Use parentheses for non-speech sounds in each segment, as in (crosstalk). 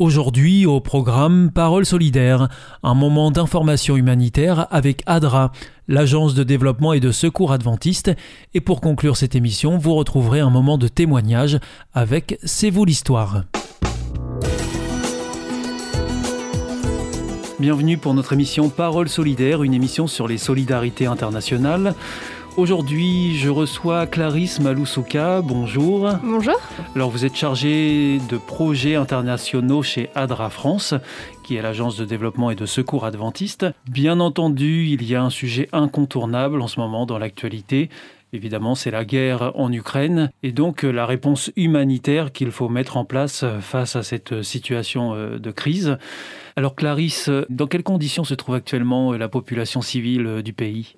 Aujourd'hui au programme Parole solidaire, un moment d'information humanitaire avec ADRA, l'agence de développement et de secours adventiste, et pour conclure cette émission, vous retrouverez un moment de témoignage avec C'est vous l'histoire. Bienvenue pour notre émission Parole solidaire, une émission sur les solidarités internationales. Aujourd'hui, je reçois Clarisse Maloussouka. Bonjour. Bonjour. Alors, vous êtes chargée de projets internationaux chez ADRA France, qui est l'agence de développement et de secours adventiste. Bien entendu, il y a un sujet incontournable en ce moment dans l'actualité. Évidemment, c'est la guerre en Ukraine et donc la réponse humanitaire qu'il faut mettre en place face à cette situation euh, de crise. Alors Clarisse, dans quelles conditions se trouve actuellement la population civile du pays?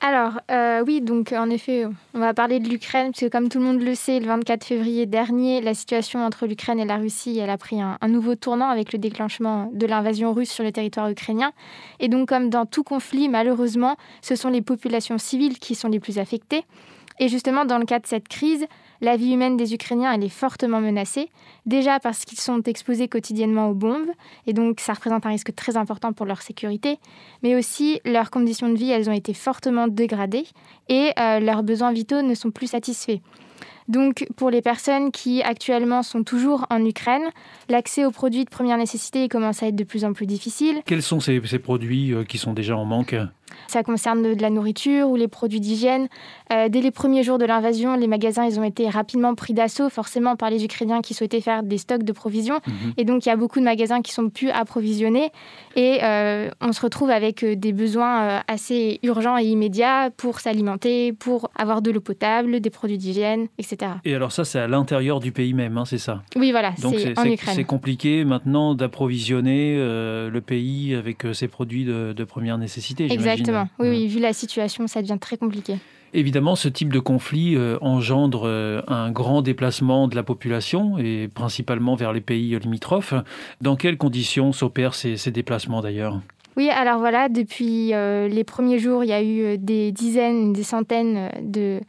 Alors, euh, oui, donc en effet, on va parler de l'Ukraine, parce que comme tout le monde le sait, le 24 février dernier, la situation entre l'Ukraine et la Russie, elle a pris un, nouveau tournant avec le déclenchement de l'invasion russe sur le territoire ukrainien. Et donc, comme dans tout conflit, malheureusement, ce sont les populations civiles qui sont les plus affectées. Et justement, dans le cas de cette crise, la vie humaine des Ukrainiens, est fortement menacée, déjà parce qu'ils sont exposés quotidiennement aux bombes, et donc ça représente un risque très important pour leur sécurité, mais aussi leurs conditions de vie, ont été fortement dégradées, et euh, leurs besoins vitaux ne sont plus satisfaits. Donc pour les personnes qui actuellement sont toujours en Ukraine, l'accès aux produits de première nécessité commence à être de plus en plus difficile. Quels sont ces, ces produits euh, qui sont déjà en manque? Ça concerne de la nourriture ou les produits d'hygiène. Euh, dès les premiers jours de l'invasion, les magasins ils ont été rapidement pris d'assaut, forcément par les Ukrainiens qui souhaitaient faire des stocks de provisions. Mhm. Et donc, il y a beaucoup de magasins qui sont plus approvisionnés. Et euh, on se retrouve avec euh, des besoins assez urgents et immédiats pour s'alimenter, pour avoir de l'eau potable, des produits d'hygiène, etc. Et alors ça, c'est à l'intérieur du pays même, hein, c'est ça? Oui, voilà, c'est en Ukraine. C'est compliqué maintenant d'approvisionner le pays avec ces produits de, de première nécessité, Exactement. Exactement. Oui, oui, vu la situation, ça devient très compliqué. Évidemment, ce type de conflit euh, engendre euh, un grand déplacement de la population et principalement vers les pays limitrophes. Dans quelles conditions s'opèrent ces, déplacements d'ailleurs? Oui, alors voilà, depuis euh, les premiers jours, il y a eu des dizaines, des centaines de,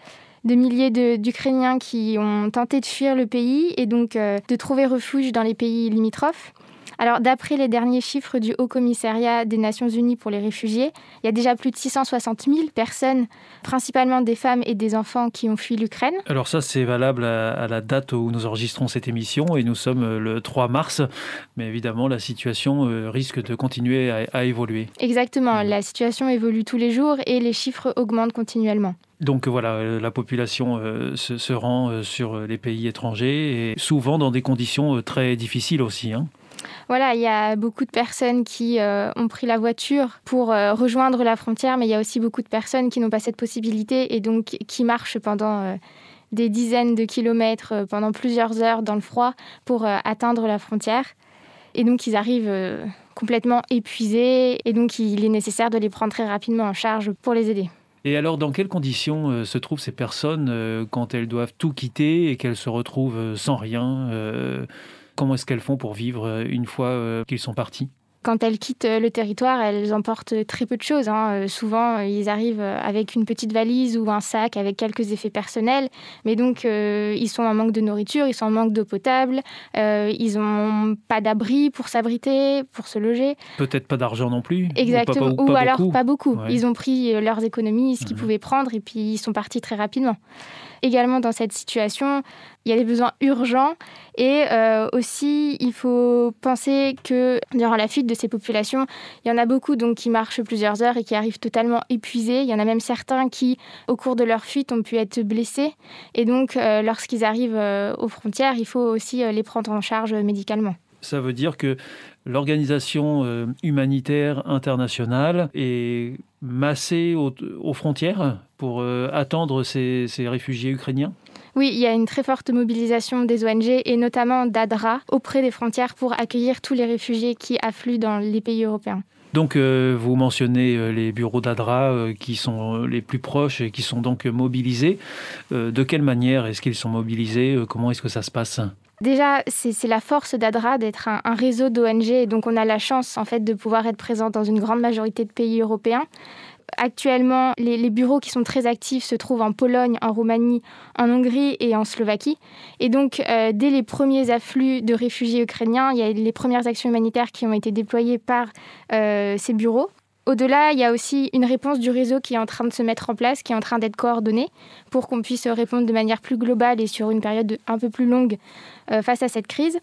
de milliers d'Ukrainiens qui ont tenté de fuir le pays et donc de trouver refuge dans les pays limitrophes. Alors, d'après les derniers chiffres du Haut Commissariat des Nations Unies pour les réfugiés, il y a déjà plus de 660 000 personnes, principalement des femmes et des enfants, qui ont fui l'Ukraine. Alors ça, c'est valable à, la date où nous enregistrons cette émission et nous sommes euh, le 3 mars. Mais évidemment, la situation euh, risque de continuer à, évoluer. Exactement, la situation évolue tous les jours et les chiffres augmentent continuellement. Donc voilà, euh, la population se, se, rend sur les pays étrangers et souvent dans des conditions très difficiles aussi. Hein voilà, il y a beaucoup de personnes qui euh, ont pris la voiture pour euh, rejoindre la frontière, mais il y a aussi beaucoup de personnes qui n'ont pas cette possibilité et donc qui marchent pendant euh, des dizaines de kilomètres, pendant plusieurs heures dans le froid pour atteindre la frontière. Et donc ils arrivent complètement épuisés et donc il est nécessaire de les prendre très rapidement en charge pour les aider. Et alors, dans quelles conditions se trouvent ces personnes quand elles doivent tout quitter et qu'elles se retrouvent sans rien Comment est-ce qu'elles font pour vivre euh, une fois euh, qu'ils sont partis? Quand elles quittent euh, le territoire, elles emportent très peu de choses. Hein. Souvent, ils arrivent avec une petite valise ou un sac avec quelques effets personnels. Mais donc, ils sont en manque de nourriture, ils sont en manque d'eau potable, ils n'ont pas d'abri pour s'abriter, pour se loger. Peut-être pas d'argent non plus. Exactement. Ou, alors pas beaucoup. Ils ont pris leurs économies, ce qu'ils pouvaient prendre, et puis ils sont partis très rapidement également dans cette situation, il y a des besoins urgents et euh, aussi il faut penser que durant la fuite de ces populations, il y en a beaucoup donc qui marchent plusieurs heures et qui arrivent totalement épuisés. Il y en a même certains qui, au cours de leur fuite, ont pu être blessés et donc euh, lorsqu'ils arrivent euh, aux frontières, il faut aussi les prendre en charge médicalement. Ça veut dire que l'organisation humanitaire internationale est massée aux, frontières? Pour euh, attendre ces, réfugiés ukrainiens? Oui, il y a une très forte mobilisation des ONG et notamment d'ADRA auprès des frontières pour accueillir tous les réfugiés qui affluent dans les pays européens. Donc, euh, vous mentionnez les bureaux d'ADRA qui sont les plus proches et qui sont donc mobilisés. de quelle manière est-ce qu'ils sont mobilisés? Comment est-ce que ça se passe? Déjà, c'est la force d'ADRA d'être un, réseau d'ONG, et donc on a la chance en fait de pouvoir être présent dans une grande majorité de pays européens. Actuellement, les, bureaux qui sont très actifs se trouvent en Pologne, en Roumanie, en Hongrie et en Slovaquie. Et donc, euh, dès les premiers afflux de réfugiés ukrainiens, il y a les premières actions humanitaires qui ont été déployées par euh, ces bureaux. Au-delà, il y a aussi une réponse du réseau qui est en train de se mettre en place, qui est en train d'être coordonnée pour qu'on puisse répondre de manière plus globale et sur une période un peu plus longue euh, face à cette crise.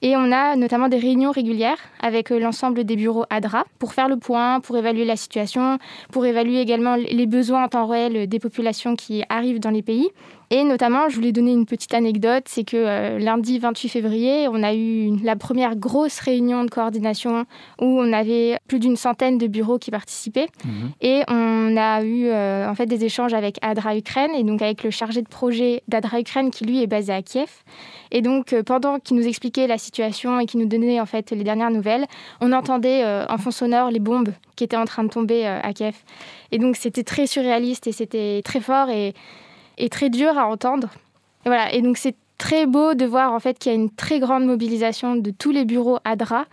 Et on a notamment des réunions régulières avec euh, l'ensemble des bureaux ADRA pour faire le point, pour évaluer la situation, pour évaluer également les besoins en temps réel des populations qui arrivent dans les pays. Et notamment, je voulais donner une petite anecdote, c'est que euh, lundi 28 février, on a eu la première grosse réunion de coordination où on avait plus d'une centaine de bureaux qui participaient. Mhm. Et on a eu en fait des échanges avec ADRA Ukraine et donc avec le chargé de projet d'ADRA Ukraine qui lui est basé à Kiev. Et donc, euh, pendant qu'il nous expliquait la situation et qu'il nous donnait en fait les dernières nouvelles, on entendait euh, en fond sonore les bombes qui étaient en train de tomber euh, à Kiev. Et donc, c'était très surréaliste et c'était très fort et, et, très dur à entendre. Et voilà. Et donc, c'est très beau de voir en fait qu'il y a une très grande mobilisation de tous les bureaux ADRA,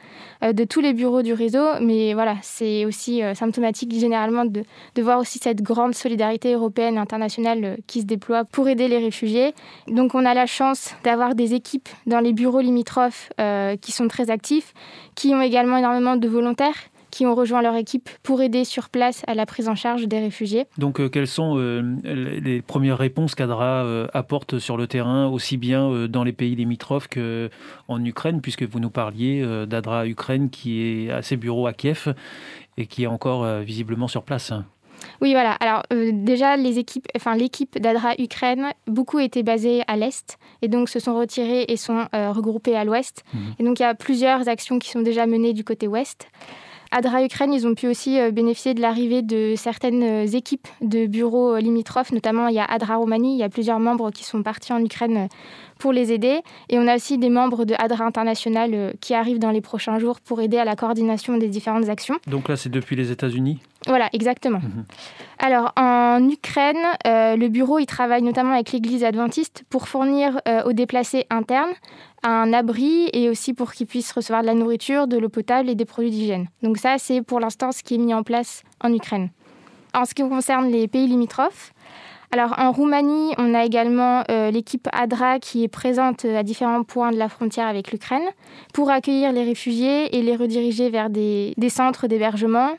euh, de tous les bureaux du réseau. Mais voilà, c'est aussi euh, symptomatique généralement de, voir aussi cette grande solidarité européenne internationale euh, qui se déploie pour aider les réfugiés. Donc on a la chance d'avoir des équipes dans les bureaux limitrophes qui sont très actifs, qui ont également énormément de volontaires qui ont rejoint leur équipe pour aider sur place à la prise en charge des réfugiés. Donc, euh, quelles sont euh, les premières réponses qu'ADRA euh, apporte sur le terrain, aussi bien dans les pays limitrophes qu'en Ukraine, puisque vous nous parliez d'ADRA Ukraine qui est à ses bureaux à Kiev et qui est encore visiblement sur place? Oui, voilà. Alors déjà, les équipes, enfin l'équipe d'Adra Ukraine, beaucoup étaient basées à l'est et donc se sont retirées et sont regroupées à l'ouest. Mmh. Et donc il y a plusieurs actions qui sont déjà menées du côté ouest. Adra Ukraine, ils ont pu aussi euh, bénéficier de l'arrivée de certaines euh, équipes de bureaux euh, limitrophes, notamment il y a Adra Roumanie, il y a plusieurs membres qui sont partis en Ukraine pour les aider. Et on a aussi des membres de Adra International qui arrivent dans les prochains jours pour aider à la coordination des différentes actions. Donc là, c'est depuis les États-Unis? Voilà, exactement. Mhm. Alors, en Ukraine, le bureau, il travaille notamment avec l'Église adventiste pour fournir aux déplacés internes un abri et aussi pour qu'ils puissent recevoir de la nourriture, de l'eau potable et des produits d'hygiène. Donc ça, c'est pour l'instant ce qui est mis en place en Ukraine. En ce qui concerne les pays limitrophes, alors en Roumanie, on a également euh, l'équipe ADRA qui est présente à différents points de la frontière avec l'Ukraine pour accueillir les réfugiés et les rediriger vers des centres d'hébergement.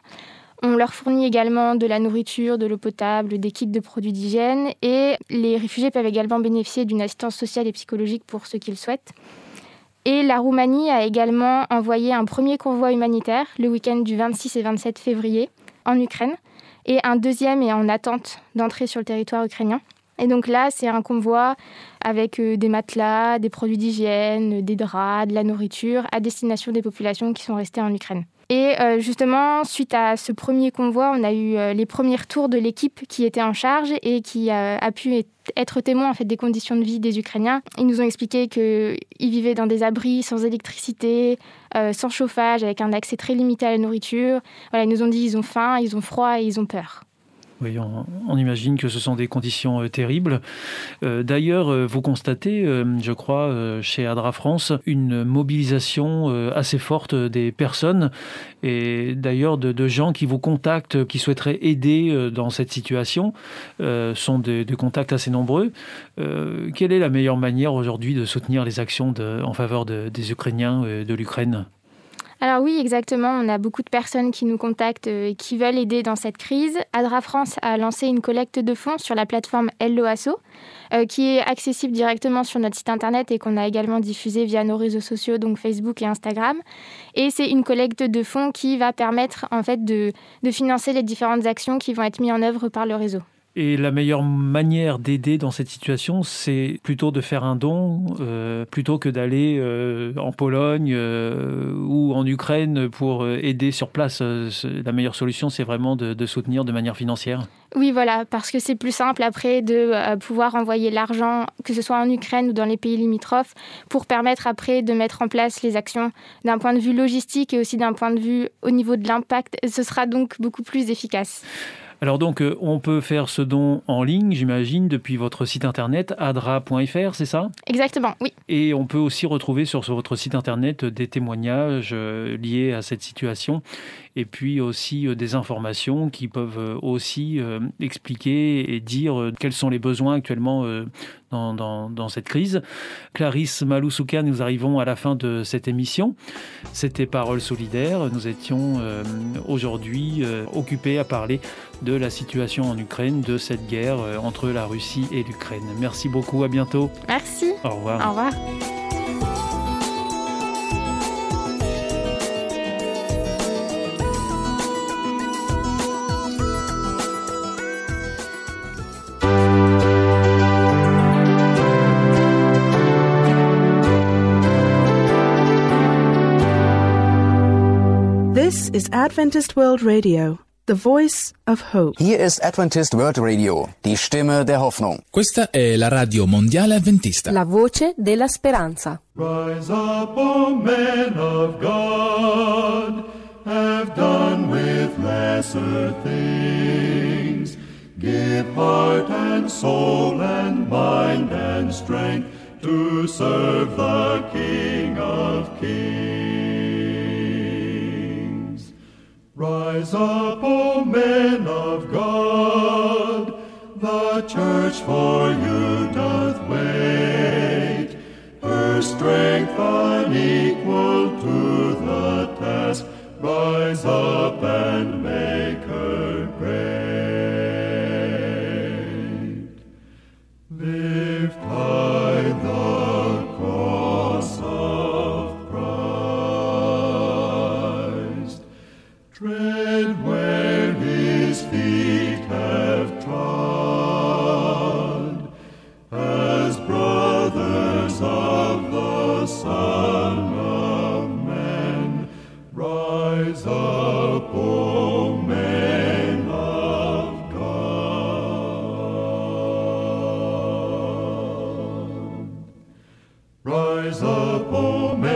On leur fournit également de la nourriture, de l'eau potable, des kits de produits d'hygiène et les réfugiés peuvent également bénéficier d'une assistance sociale et psychologique pour ceux qui le souhaitent. Et la Roumanie a également envoyé un premier convoi humanitaire le week-end du 26 et 27 février en Ukraine. Et un deuxième est en attente d'entrer sur le territoire ukrainien. Et donc là, c'est un convoi avec euh, des matelas, des produits d'hygiène, des draps, de la nourriture à destination des populations qui sont restées en Ukraine. Et euh, justement, suite à ce premier convoi, on a eu euh, les premiers retours de l'équipe qui était en charge et qui a pu être témoin en fait des conditions de vie des Ukrainiens. Ils nous ont expliqué qu'ils vivaient dans des abris sans électricité, sans chauffage, avec un accès très limité à la nourriture. Voilà, ils nous ont dit ils ont faim, ils ont froid et ils ont peur. Oui, on, imagine que ce sont des conditions euh, terribles. Euh, d'ailleurs, euh, vous constatez, je crois, chez Adra France, une mobilisation assez forte des personnes et d'ailleurs de, gens qui vous contactent, qui souhaiteraient aider dans cette situation. sont des, contacts assez nombreux. quelle est la meilleure manière aujourd'hui de soutenir les actions en faveur des Ukrainiens et de l'Ukraine? Alors oui, exactement. On a beaucoup de personnes qui nous contactent et qui veulent aider dans cette crise. Adra France a lancé une collecte de fonds sur la plateforme Helloasso, euh, qui est accessible directement sur notre site internet et qu'on a également diffusé via nos réseaux sociaux, donc Facebook et Instagram. Et c'est une collecte de fonds qui va permettre en fait de financer les différentes actions qui vont être mises en œuvre par le réseau. Et la meilleure manière d'aider dans cette situation, c'est plutôt de faire un don, euh, plutôt que d'aller euh, en Pologne euh, ou en Ukraine pour aider sur place. la meilleure solution, c'est vraiment de, soutenir de manière financière. Oui, voilà, parce que c'est plus simple après de pouvoir envoyer l'argent, que ce soit en Ukraine ou dans les pays limitrophes, pour permettre après de mettre en place les actions d'un point de vue logistique et aussi d'un point de vue au niveau de l'impact. Ce sera donc beaucoup plus efficace. Alors donc, euh, on peut faire ce don en ligne, j'imagine, depuis votre site internet adra.fr, c'est ça? Exactement, oui. Et on peut aussi retrouver sur votre site internet des témoignages euh, liés à cette situation et puis aussi euh, des informations qui peuvent euh, aussi euh, expliquer et dire quels sont les besoins actuellement dans, dans, cette crise. Clarisse Maloussouka, nous arrivons à la fin de cette émission. C'était Parole solidaire. Nous étions aujourd'hui occupés à parler de la situation en Ukraine, de cette guerre entre la Russie et l'Ukraine. Merci beaucoup, à bientôt. Merci. Au revoir. Au revoir. Is Adventist World Radio, the voice of hope. Hier ist Adventist World Radio, die Stimme der Hoffnung. Questa è la radio mondiale adventista. La voce della speranza. Rise up, O men of God, have done with lesser things. Give heart and soul and mind and strength to serve the King of Kings. Rise up, O men of God, the church for you doth wait. Her strength unequal to the task, rise up eyes upon me.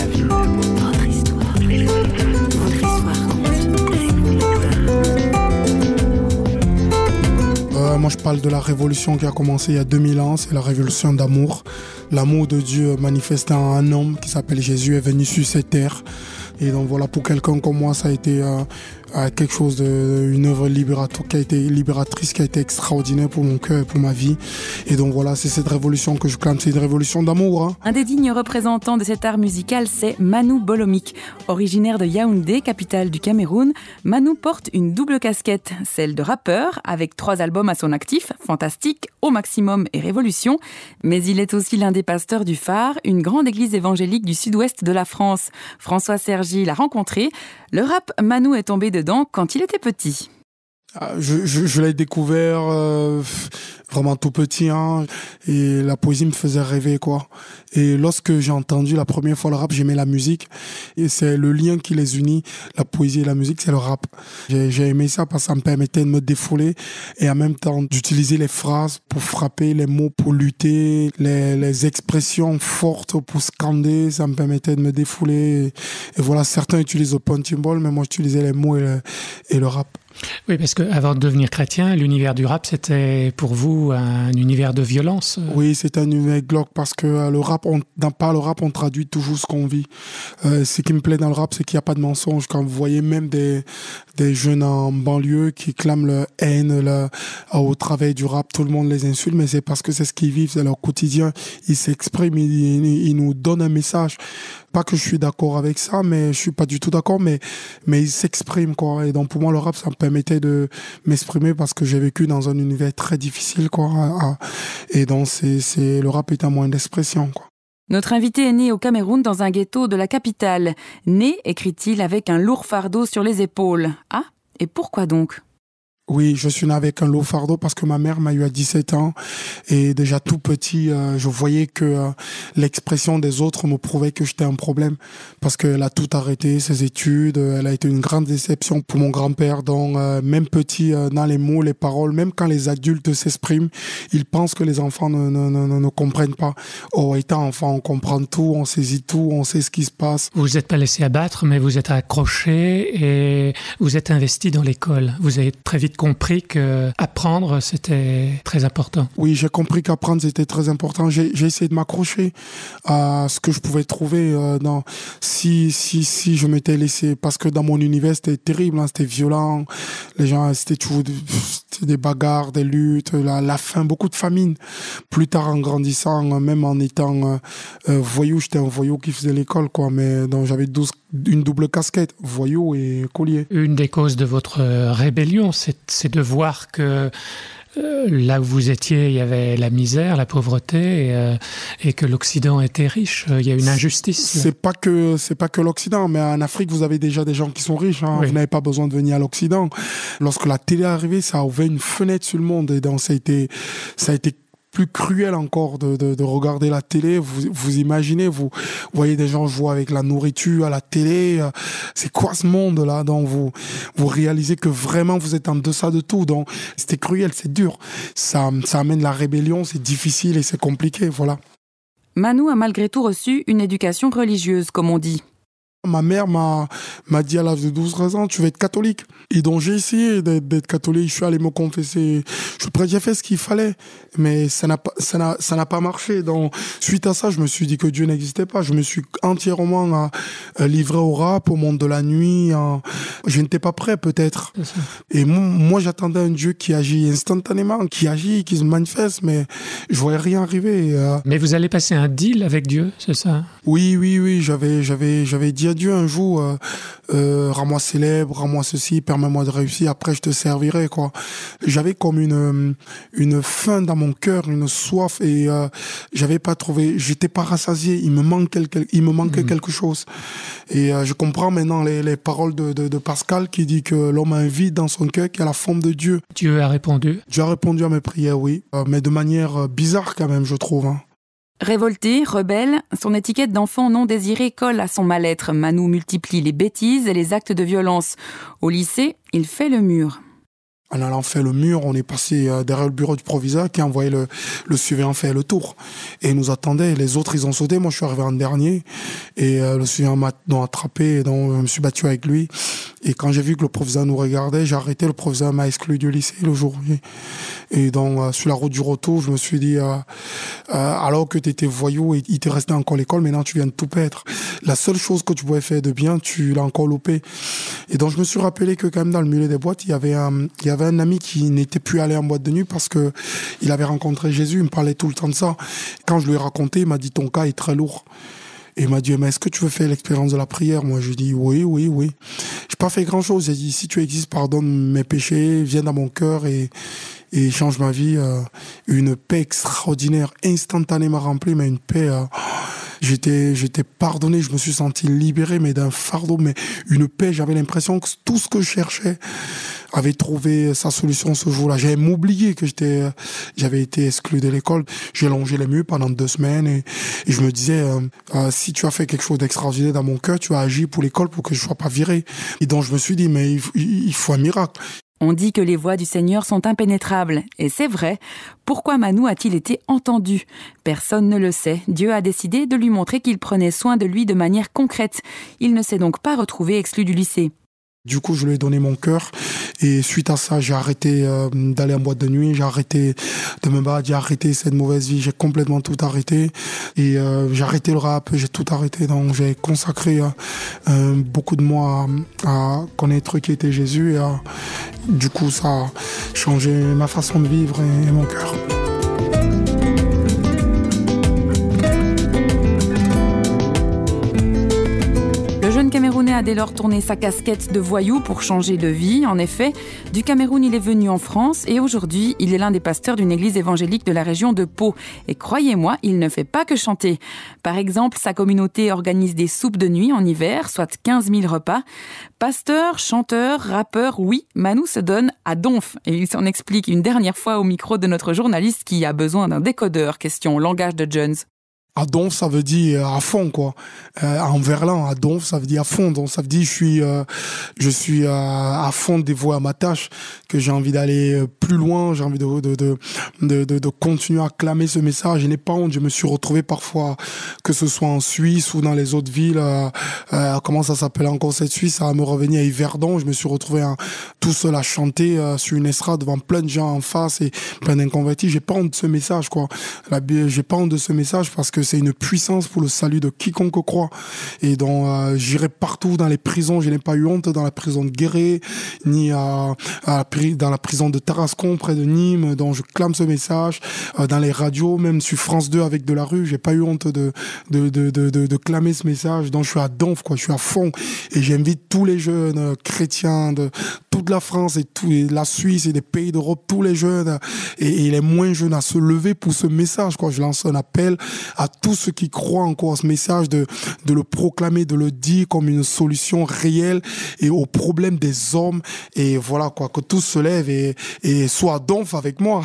Euh, moi, je parle de la révolution qui a commencé il y a 2000 ans. C'est la révolution d'amour. L'amour de Dieu manifesté en un homme qui s'appelle Jésus est venu sur cette terre. Et donc voilà, pour quelqu'un comme moi, ça a été euh, euh, quelque chose de, une œuvre libératrice qui a été libératrice, qui a été extraordinaire pour mon cœur et pour ma vie. Et donc voilà, c'est cette révolution que je clame. C'est une révolution d'amour. Hein. Un des dignes représentants de cet art musical, c'est Manu Bolomik. Originaire de Yaoundé, capitale du Cameroun, Manu porte une double casquette, celle de rappeur, avec trois albums à son actif, Fantastique, Au Maximum et Révolution. Mais il est aussi l'un des pasteurs du Phare, une grande église évangélique du sud-ouest de la France. François Sergi l'a rencontré. Le rap, Manu est tombé de quand il était petit. Ah, Je, je, je l'ai découvert euh, vraiment tout petit, hein, et la poésie me faisait rêver, quoi. Et lorsque j'ai entendu la première fois le rap, j'aimais la musique, et c'est le lien qui les unit, la poésie et la musique, c'est le rap. J'ai j'ai aimé ça parce que ça me permettait de me défouler, et en même temps d'utiliser les phrases pour frapper, les mots pour lutter, les, les expressions fortes pour scander, ça me permettait de me défouler. Et, voilà, certains utilisent le punching ball, mais moi j'utilisais les mots et le, et le rap. Oui, parce qu'avant de devenir chrétien, l'univers du rap, c'était pour vous un univers de violence. Oui, c'est un univers glauque parce que euh, le rap, on, dans, par le rap, on traduit toujours ce qu'on vit. Euh, ce qui me plaît dans le rap, c'est qu'il n'y a pas de mensonge. Quand vous voyez même des, des jeunes en banlieue qui clament leur haine le- au travail du rap, tout le monde les insulte, mais c'est parce que c'est ce qu'ils vivent, c'est leur quotidien. Ils s'expriment, ils nous donnent un message. Pas que je suis d'accord avec ça, mais je suis pas du tout d'accord, mais, mais ils s'expriment, quoi. Et donc, pour moi, le rap, ça me permettait de m'exprimer parce que j'ai vécu dans un univers très difficile, quoi. Et donc, c'est, c'est, le rap est un moyen d'expression, quoi. Notre invité est né au Cameroun dans un ghetto de la capitale. Né, écrit-il, avec un lourd fardeau sur les épaules. Ah, et pourquoi donc? Oui, je suis né avec un lourd fardeau parce que ma mère m'a eu à 17 ans et déjà tout petit, euh, je voyais que euh, l'expression des autres me prouvait que j'étais un problème parce qu'elle a tout arrêté, ses études, euh, elle a été une grande déception pour mon grand-père. Donc même petit dans les mots, les paroles, même quand les adultes s'expriment, ils pensent que les enfants ne, ne, ne, ne- ne comprennent pas. Oh, étant enfant, on comprend tout, on saisit tout, on sait ce qui se passe. Vous vous êtes pas laissé abattre, mais vous êtes accroché et vous êtes investi dans l'école. Vous avez très vite compris que apprendre, c'était très important. Oui, j'ai compris qu'apprendre c'était très important. J'ai essayé de m'accrocher à ce que je pouvais trouver euh, dans si si si je m'étais laissé parce que dans mon univers c'était terrible, hein, c'était violent. Les gens c'était toujours des, bagarres, des luttes, la, la faim, beaucoup de famine. Plus tard en grandissant, euh, même en étant euh, euh, voyou, j'étais un voyou qui faisait l'école quoi, mais donc j'avais 12 une double casquette, voyou et collier. Une des causes de votre rébellion, c'est c'est de voir que euh, là où vous étiez, il y avait la misère, la pauvreté, et, euh, et que l'Occident était riche. Il y a une injustice. C'est pas que c'est pas que l'Occident, mais en Afrique vous avez déjà des gens qui sont riches. Hein. Oui. Vous n'avez pas besoin de venir à l'Occident. Lorsque la télé est arrivée, ça a ouvert une fenêtre sur le monde et donc ça a été ça a été plus cruel encore de, de, de regarder la télé. Vous, vous imaginez, vous voyez des gens jouer avec la nourriture à la télé. euh, C'est quoi ce monde-là Donc vous, vous réalisez que vraiment vous êtes en deçà de tout. Donc c'était cruel, c'est dur. Ça, ça amène la rébellion, c'est difficile et c'est compliqué. Voilà. Manu a malgré tout reçu une éducation religieuse, comme on dit. Ma mère m'a m'a dit à l'âge de 12-13 ans, tu vas être catholique. Et donc j'ai essayé d'être d'être catholique, je suis allé me confesser. Je suis prêt, j'ai fait ce qu'il fallait, mais ça n'a pas ça n'a ça n'a pas marché. Donc suite à ça, je me suis dit que Dieu n'existait pas. Je me suis entièrement euh, livré au rap, au monde de la nuit. hein. Je n'étais pas prêt peut-être. Et mo- moi, j'attendais un Dieu qui agit instantanément, qui agit, qui se manifeste, mais je voyais rien arriver. Euh, Mais vous allez passer un deal avec Dieu, c'est ça? Oui, oui, oui, j'avais, j'avais, j'avais dit à Dieu un jour, euh, euh, rends-moi célèbre, rends-moi ceci, permets-moi de réussir, après je te servirai, quoi. J'avais comme une, euh, une faim dans mon cœur, une soif, et euh, j'avais pas trouvé, j'étais pas rassasié, il me quelque, il me manquait Mhm. quelque chose. Et je comprends maintenant les, les paroles de, de, de Pascal qui dit que l'homme a un vide dans son cœur qui a la forme de Dieu. Dieu a répondu. Dieu a répondu à mes prières, oui, mais de manière bizarre quand même, je trouve. Hein. Révolté, rebelle, son étiquette d'enfant non désiré colle à son mal-être. Manu multiplie les bêtises et les actes de violence. Au lycée, il fait le mur. En allant faire le mur, on est passé euh, derrière le bureau du proviseur qui a envoyé le, le surveillant faire le tour. Et nous attendait. Les autres, ils ont sauté. Moi, je suis arrivé en dernier. Et euh, le surveillant m'a attrapé. Et donc, je me suis battu avec lui. Et quand j'ai vu que le proviseur nous regardait, j'ai arrêté. Le proviseur m'a exclu du lycée le jour. Et donc, euh, sur la route du retour, je me suis dit, euh, euh, alors que tu étais voyou et il te restait encore l'école, maintenant tu viens de tout perdre. La seule chose que tu pouvais faire de bien, tu l'as encore loupé. Et donc, je me suis rappelé que quand même dans le milieu des boîtes, il y avait un, il y avait un ami qui n'était plus allé en boîte de nuit parce que il avait rencontré Jésus. Il me parlait tout le temps de ça. Quand je lui ai raconté, il m'a dit ton cas est très lourd. Et il m'a dit, mais est-ce que tu veux faire l'expérience de la prière? Moi, je lui ai oui, oui, oui. J'ai pas fait grand-chose. J'ai dit, si tu existes, pardonne mes péchés, viens dans mon cœur et, et change ma vie. euh, une paix extraordinaire, instantanément remplie, mais une paix... euh, j'étais, j'étais pardonné, je me suis senti libéré, mais d'un fardeau, mais une paix. J'avais l'impression que tout ce que je cherchais avait trouvé sa solution ce jour-là. J'avais m'oublié que j'étais, j'avais été exclu de l'école. J'ai longé les murs pendant deux semaines et, je me disais, euh, euh, si tu as fait quelque chose d'extraordinaire dans mon cœur, tu as agi pour l'école pour que je sois pas viré. Et donc je me suis dit, mais il faut un miracle. On dit que les voix du Seigneur sont impénétrables, et c'est vrai. Pourquoi Manu a-t-il été entendu? Personne ne le sait. Dieu a décidé de lui montrer qu'il prenait soin de lui de manière concrète. Il ne s'est donc pas retrouvé exclu du lycée. Du coup, je lui ai donné mon cœur. Et suite à ça, j'ai arrêté euh, d'aller en boîte de nuit, j'ai arrêté de me battre, j'ai arrêté cette mauvaise vie, j'ai complètement tout arrêté. Et euh, j'ai arrêté le rap, j'ai tout arrêté. Donc j'ai consacré euh, beaucoup de mois à, connaître qui était Jésus. Et du coup, ça a changé ma façon de vivre et mon cœur. A dès lors tourné sa casquette de voyou pour changer de vie. En effet, du Cameroun, il est venu en France et aujourd'hui, il est l'un des pasteurs d'une église évangélique de la région de Pau. Et croyez-moi, il ne fait pas que chanter. Par exemple, sa communauté organise des soupes de nuit en hiver, soit 15 000 repas. Pasteur, chanteur, rappeur, oui, Manu se donne à donf. Et il s'en explique une dernière fois au micro de notre journaliste qui a besoin d'un décodeur, question langage de Jones. À donf, ça veut dire à fond, quoi. Euh, en verlan, à donf, ça veut dire à fond. Donc, ça veut dire je suis, euh, je suis euh, à fond dévoué à ma tâche, que j'ai envie d'aller plus loin, j'ai envie de de, de, de, de, continuer à clamer ce message. Je n'ai pas honte. Je me suis retrouvé parfois, que ce soit en Suisse ou dans les autres villes, euh, comment ça s'appelle encore cette Suisse, va me revenir à Yverdon. Je me suis retrouvé hein, tout seul à chanter sur une estrade devant plein de gens en face et plein d'inconvertis. J'ai pas honte de ce message, quoi. J'ai pas honte de ce message parce que c'est une puissance pour le salut de quiconque croit. Et donc, euh, j'irai partout dans les prisons. Je n'ai pas eu honte dans la prison de Guéret, ni à, dans la prison de Tarascon, près de Nîmes, dont je clame ce message. Euh, dans les radios, même sur France 2 avec de la rue, j'ai pas eu honte de de, de, de, de, clamer ce message. Donc, je suis à donf, quoi. Je suis à fond. Et j'invite tous les jeunes chrétiens de toute la France et, tout, la Suisse et des pays d'Europe, tous les jeunes et, et les moins jeunes à se lever pour ce message, quoi. Je lance un appel à tous ceux qui croient encore à ce message de, le proclamer, de le dire comme une solution réelle et au problème des hommes. Et voilà, quoi, que tous se lèvent et, et soient donf avec moi.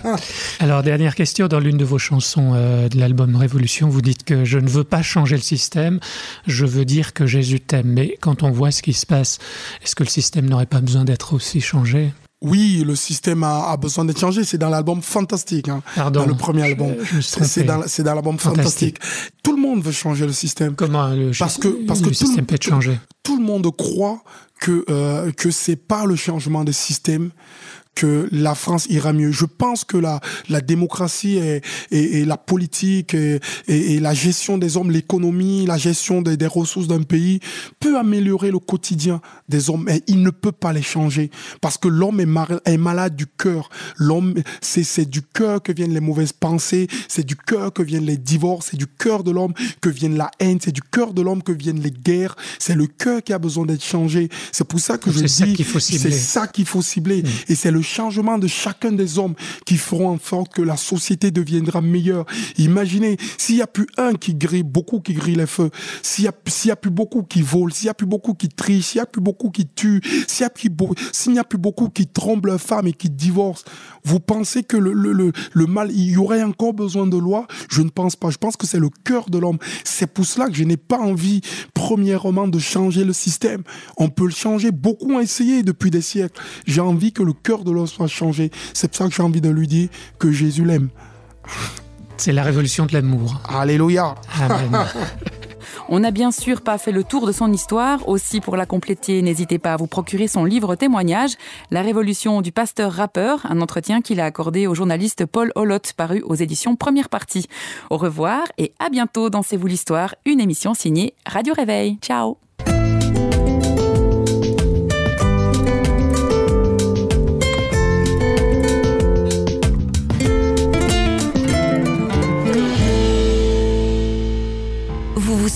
(laughs) Alors, dernière question, dans l'une de vos chansons euh, de l'album Révolution, vous dites que je ne veux pas changer le système, je veux dire que Jésus t'aime. Mais quand on voit ce qui se passe, est-ce que le système n'aurait pas besoin d'être aussi changé? Oui, le système a, a besoin d'être changé. C'est dans l'album Fantastique, hein, Pardon, dans le premier album. C'est dans, c'est dans l'album Fantastique. Fantastique. Tout le monde veut changer le système. Comment le, Parce que parce que tout, système peut être changé tout le monde croit que euh, que c'est pas le changement de système que la France ira mieux. Je pense que la, la démocratie et, et, et la politique et, et, la gestion des hommes, l'économie, la gestion des, des ressources d'un pays peut améliorer le quotidien des hommes, mais il ne peut pas les changer parce que l'homme est, mar- est malade du cœur. L'homme, c'est, c'est du cœur que viennent les mauvaises pensées, c'est du cœur que viennent les divorces, c'est du cœur de l'homme que viennent la haine, c'est du cœur de l'homme que viennent les guerres. C'est le cœur qui a besoin d'être changé. C'est pour ça que je C'est ça dis, qu'il faut cibler. c'est ça qu'il faut cibler. Et c'est le changement de chacun des hommes qui feront en sorte que la société deviendra meilleure. Imaginez, s'il y a plus un qui grille, beaucoup qui grille les feux, s'il y a, plus beaucoup qui volent, s'il y a plus beaucoup qui trichent, s'il y a plus beaucoup qui tuent, s'il n'y a plus beaucoup qui trompent leurs femmes et qui divorcent, vous pensez que le, le, le, le mal, il y aurait encore besoin de loi? Je ne pense pas. Je pense que c'est le cœur de l'homme. C'est pour cela que je n'ai pas envie, premièrement, de changer le système. On peut le changer. Beaucoup ont essayé depuis des siècles. J'ai envie que le cœur de soit changé. C'est pour ça que j'ai envie de lui dire que Jésus l'aime. C'est la révolution de l'amour. Alléluia. Amen. (laughs) On n'a bien sûr pas fait le tour de son histoire. Aussi, pour la compléter, n'hésitez pas à vous procurer son livre témoignage, La révolution du pasteur rappeur, un entretien qu'il a accordé au journaliste Paul Holot, paru aux éditions Première Partie. Au revoir et à bientôt dans C'est vous l'histoire, une émission signée Radio Réveil. Ciao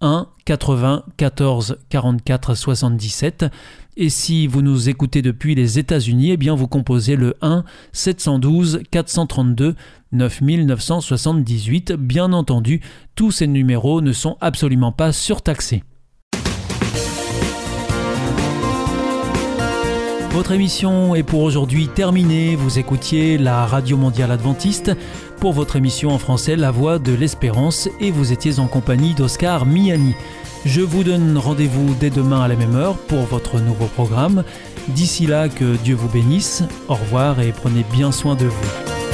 1 80 14 44 77. Et si vous nous écoutez depuis les États-Unis, eh bien vous composez le 1 712 432 9978. Bien entendu, tous ces numéros ne sont absolument pas surtaxés. Votre émission est pour aujourd'hui terminée. Vous écoutiez la Radio Mondiale Adventiste pour votre émission en français La Voix de l'Espérance et vous étiez en compagnie d'Oscar Miani. Je vous donne rendez-vous dès demain à la même heure pour votre nouveau programme. D'ici là, que Dieu vous bénisse. Au revoir et prenez bien soin de vous.